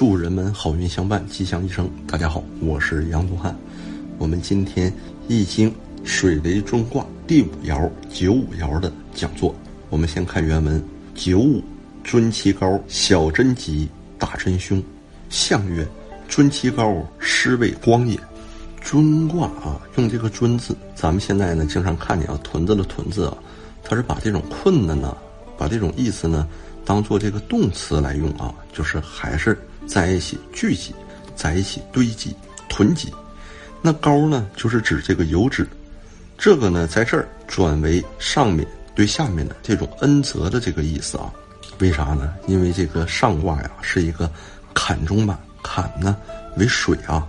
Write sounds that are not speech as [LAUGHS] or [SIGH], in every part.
祝人们好运相伴，吉祥一生。大家好，我是杨东汉。我们今天《易经》水雷中卦第五爻九五爻的讲座。我们先看原文：九五，尊其高，小贞吉，大贞凶。象曰：尊其高，师为光也。尊卦啊，用这个“尊”字，咱们现在呢经常看见啊，屯子的“屯”字啊，它是把这种困难呢，把这种意思呢，当做这个动词来用啊，就是还是在一起聚集，在一起堆积、囤积。那高呢，就是指这个油脂，这个呢，在这儿转为上面对下面的这种恩泽的这个意思啊。为啥呢？因为这个上卦呀是一个坎中满，坎呢为水啊。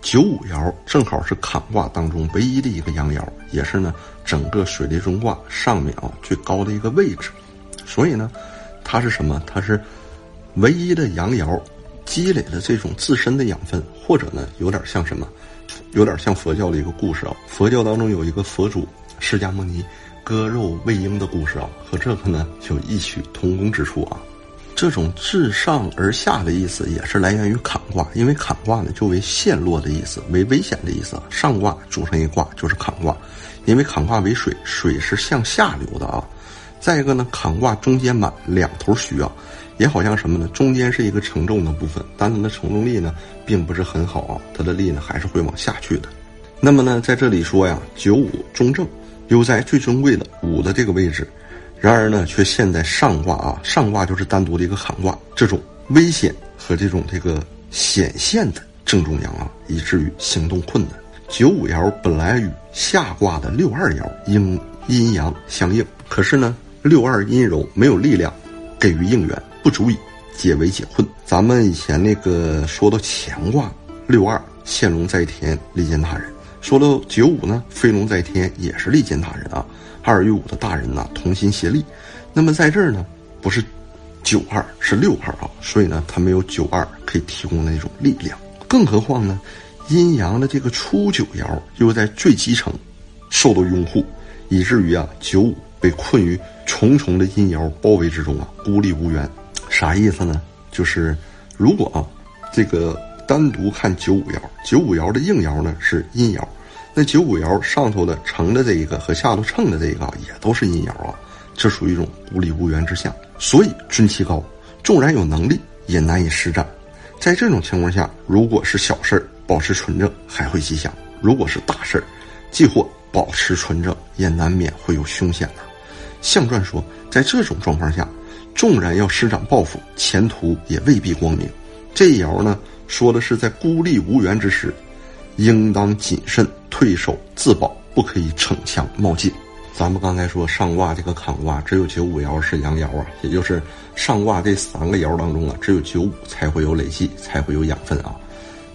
九五爻正好是坎卦当中唯一的一个阳爻，也是呢整个水雷中卦上面啊最高的一个位置。所以呢，它是什么？它是唯一的阳爻，积累了这种自身的养分，或者呢有点像什么？有点像佛教的一个故事啊，佛教当中有一个佛祖释迦牟尼割肉喂鹰的故事啊，和这个呢有异曲同工之处啊。这种自上而下的意思也是来源于坎卦，因为坎卦呢就为陷落的意思，为危险的意思。上卦组成一卦就是坎卦，因为坎卦为水，水是向下流的啊。再一个呢，坎卦中间满，两头虚啊。也好像什么呢？中间是一个承重的部分，但它的承重力呢，并不是很好啊。它的力呢，还是会往下去的。那么呢，在这里说呀，九五中正，又在最尊贵的五的这个位置，然而呢，却陷在上卦啊。上卦就是单独的一个坎卦，这种危险和这种这个显现的正中央啊，以至于行动困难。九五爻本来与下卦的六二爻应阴阳相应，可是呢，六二阴柔，没有力量给予应援。不足以解围解困。咱们以前那个说到乾卦六二现龙在天，利见大人；说到九五呢，飞龙在天，也是利见大人啊。二与五的大人呢，同心协力。那么在这儿呢，不是九二，是六二啊。所以呢，它没有九二可以提供的那种力量。更何况呢，阴阳的这个初九爻又在最基层受到拥护，以至于啊，九五被困于重重的阴爻包围之中啊，孤立无援。啥意思呢？就是如果啊，这个单独看九五爻，九五爻的应爻呢是阴爻，那九五爻上头的乘的这一个和下头乘的这一个也都是阴爻啊，这属于一种孤立无援之象。所以尊其高，纵然有能力也难以施展。在这种情况下，如果是小事儿，保持纯正还会吉祥；如果是大事儿，既或保持纯正，也难免会有凶险的。象传说，在这种状况下。纵然要施展抱负，前途也未必光明。这爻呢，说的是在孤立无援之时，应当谨慎退守自保，不可以逞强冒进。咱们刚才说上卦这个坎卦，只有九五爻是阳爻啊，也就是上卦这三个爻当中啊，只有九五才会有累计，才会有养分啊。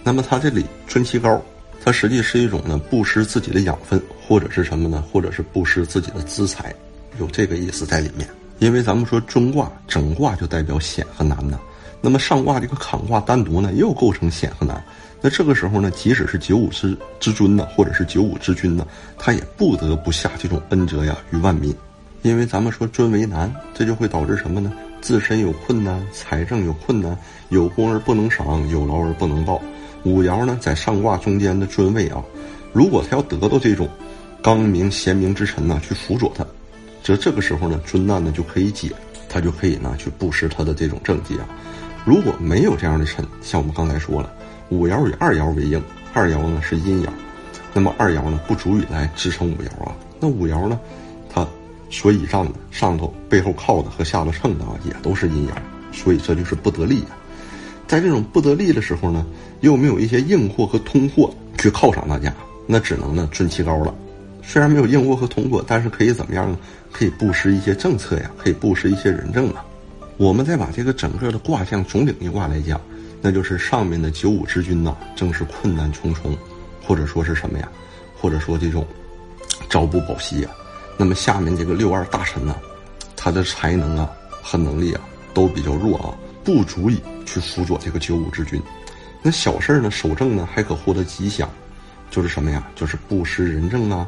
那么它这里春其高，它实际是一种呢布施自己的养分，或者是什么呢？或者是布施自己的资财，有这个意思在里面。因为咱们说尊卦整卦就代表险和难呢，那么上卦这个坎卦单独呢又构成险和难，那这个时候呢，即使是九五之之尊呢，或者是九五之君呢，他也不得不下这种恩泽呀于万民，因为咱们说尊为难，这就会导致什么呢？自身有困难，财政有困难，有功而不能赏，有劳而不能报。五爻呢在上卦中间的尊位啊，如果他要得到这种刚明贤明之臣呢去辅佐他。这这个时候呢，尊难呢就可以解，他就可以呢去布施他的这种政绩啊。如果没有这样的臣，像我们刚才说了，五爻以二爻为应，二爻呢是阴爻，那么二爻呢不足以来支撑五爻啊。那五爻呢，它所以上的上头背后靠的和下头蹭的啊，也都是阴爻，所以这就是不得力啊。在这种不得力的时候呢，又没有一些硬货和通货去犒赏大家，那只能呢尊其高了。虽然没有硬卧和通货，但是可以怎么样呢？可以布施一些政策呀，可以布施一些人政啊。我们再把这个整个的卦象总领一卦来讲，那就是上面的九五之君呐，正是困难重重，或者说是什么呀？或者说这种朝不保夕呀。那么下面这个六二大臣呢，他的才能啊和能力啊都比较弱啊，不足以去辅佐这个九五之君。那小事呢守正呢还可获得吉祥，就是什么呀？就是布施人政啊，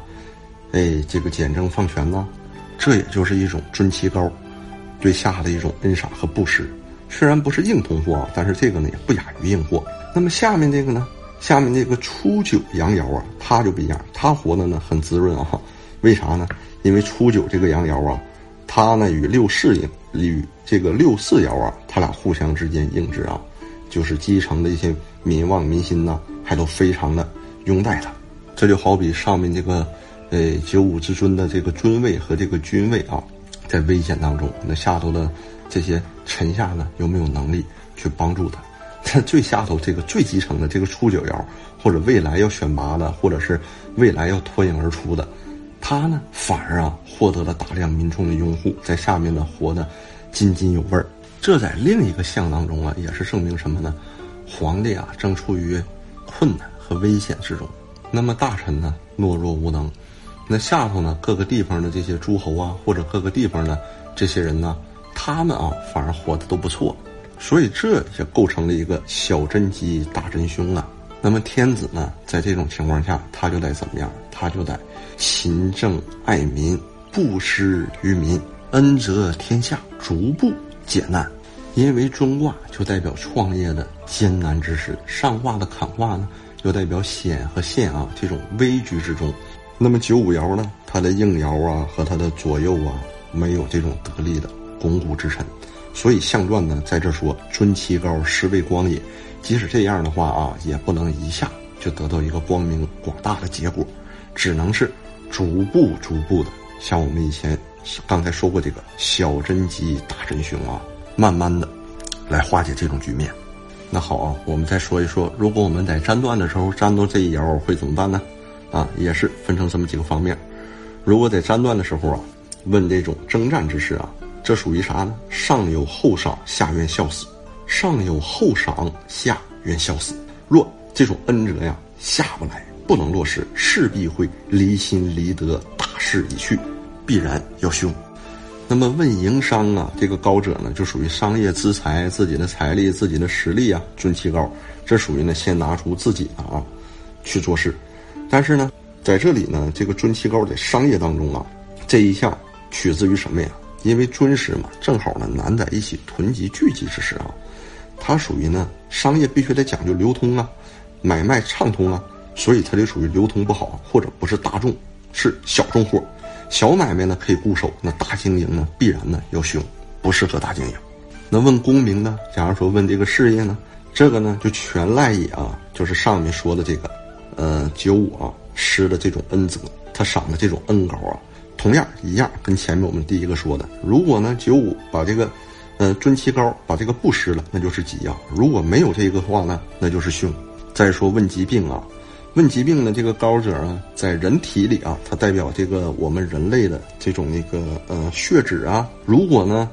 哎，这个简政放权呐。这也就是一种尊其高，对下的一种恩赏和布施。虽然不是硬通货啊，但是这个呢也不亚于硬货。那么下面这个呢，下面这个初九阳爻啊，它就不一样，它活的呢很滋润啊。为啥呢？因为初九这个阳爻啊，它呢与六四应与这个六四爻啊，它俩互相之间应制啊，就是基层的一些民望民心呐，还都非常的拥戴他。这就好比上面这个，呃九五之尊的这个尊位和这个君位啊，在危险当中，那下头的这些臣下呢，有没有能力去帮助他？他 [LAUGHS] 最下头这个最基层的这个初九爻，或者未来要选拔的，或者是未来要脱颖而出的。他呢，反而啊获得了大量民众的拥护，在下面呢活得津津有味儿。这在另一个象当中啊，也是证明什么呢？皇帝啊正处于困难和危险之中，那么大臣呢懦弱无能，那下头呢各个地方的这些诸侯啊，或者各个地方的这些人呢，他们啊反而活得都不错，所以这也构成了一个小真吉大真凶啊。那么天子呢，在这种情况下，他就得怎么样？他就得勤政爱民，布施于民，恩泽天下，逐步解难。因为中卦就代表创业的艰难之时，上卦的坎卦呢，又代表险和险啊这种危局之中。那么九五爻呢，它的应爻啊和它的左右啊，没有这种得力的巩固之臣，所以象传呢在这说：尊其高，实为光也。即使这样的话啊，也不能一下就得到一个光明广大的结果，只能是逐步逐步的，像我们以前刚才说过这个小真吉大真凶啊，慢慢的来化解这种局面。那好啊，我们再说一说，如果我们在占断的时候占到这一爻会怎么办呢？啊，也是分成这么几个方面。如果在占断的时候啊，问这种征战之事啊，这属于啥呢？上有后赏，下愿孝死。上有厚赏，下愿孝死。若这种恩泽呀下不来，不能落实，势必会离心离德，大势已去，必然要凶。那么问营商啊，这个高者呢，就属于商业资财，自己的财力、自己的实力啊，尊其高，这属于呢先拿出自己的啊去做事。但是呢，在这里呢，这个尊其高在商业当中啊，这一项取自于什么呀？因为尊师嘛，正好呢难在一起囤积聚集之时啊。它属于呢，商业必须得讲究流通啊，买卖畅通啊，所以它就属于流通不好，或者不是大众，是小众货。小买卖呢可以固守，那大经营呢必然呢要凶，不适合大经营。那问功名呢？假如说问这个事业呢，这个呢就全赖也啊，就是上面说的这个，呃，九五啊施的这种恩泽，他赏的这种恩高啊，同样一样，跟前面我们第一个说的，如果呢九五把这个。呃，尊其高，把这个不施了，那就是吉啊。如果没有这个话呢，那就是凶。再说问疾病啊，问疾病的，这个高者啊，在人体里啊，它代表这个我们人类的这种那个呃血脂啊。如果呢，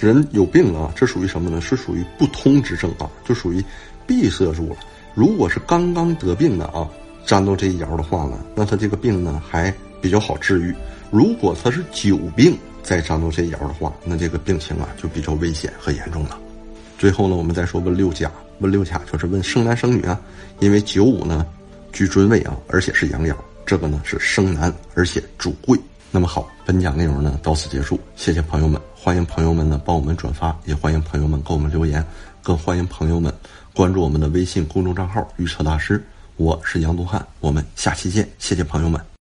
人有病啊，这属于什么呢？是属于不通之症啊，就属于闭塞住了。如果是刚刚得病的啊，沾到这一爻的话呢，那他这个病呢还比较好治愈。如果他是久病，再沾到这一爻的话，那这个病情啊就比较危险和严重了。最后呢，我们再说问六甲，问六甲就是问生男生女啊，因为九五呢居尊位啊，而且是阳爻，这个呢是生男，而且主贵。那么好，本讲内容呢到此结束，谢谢朋友们，欢迎朋友们呢帮我们转发，也欢迎朋友们给我们留言，更欢迎朋友们关注我们的微信公众账号预测大师，我是杨东汉，我们下期见，谢谢朋友们。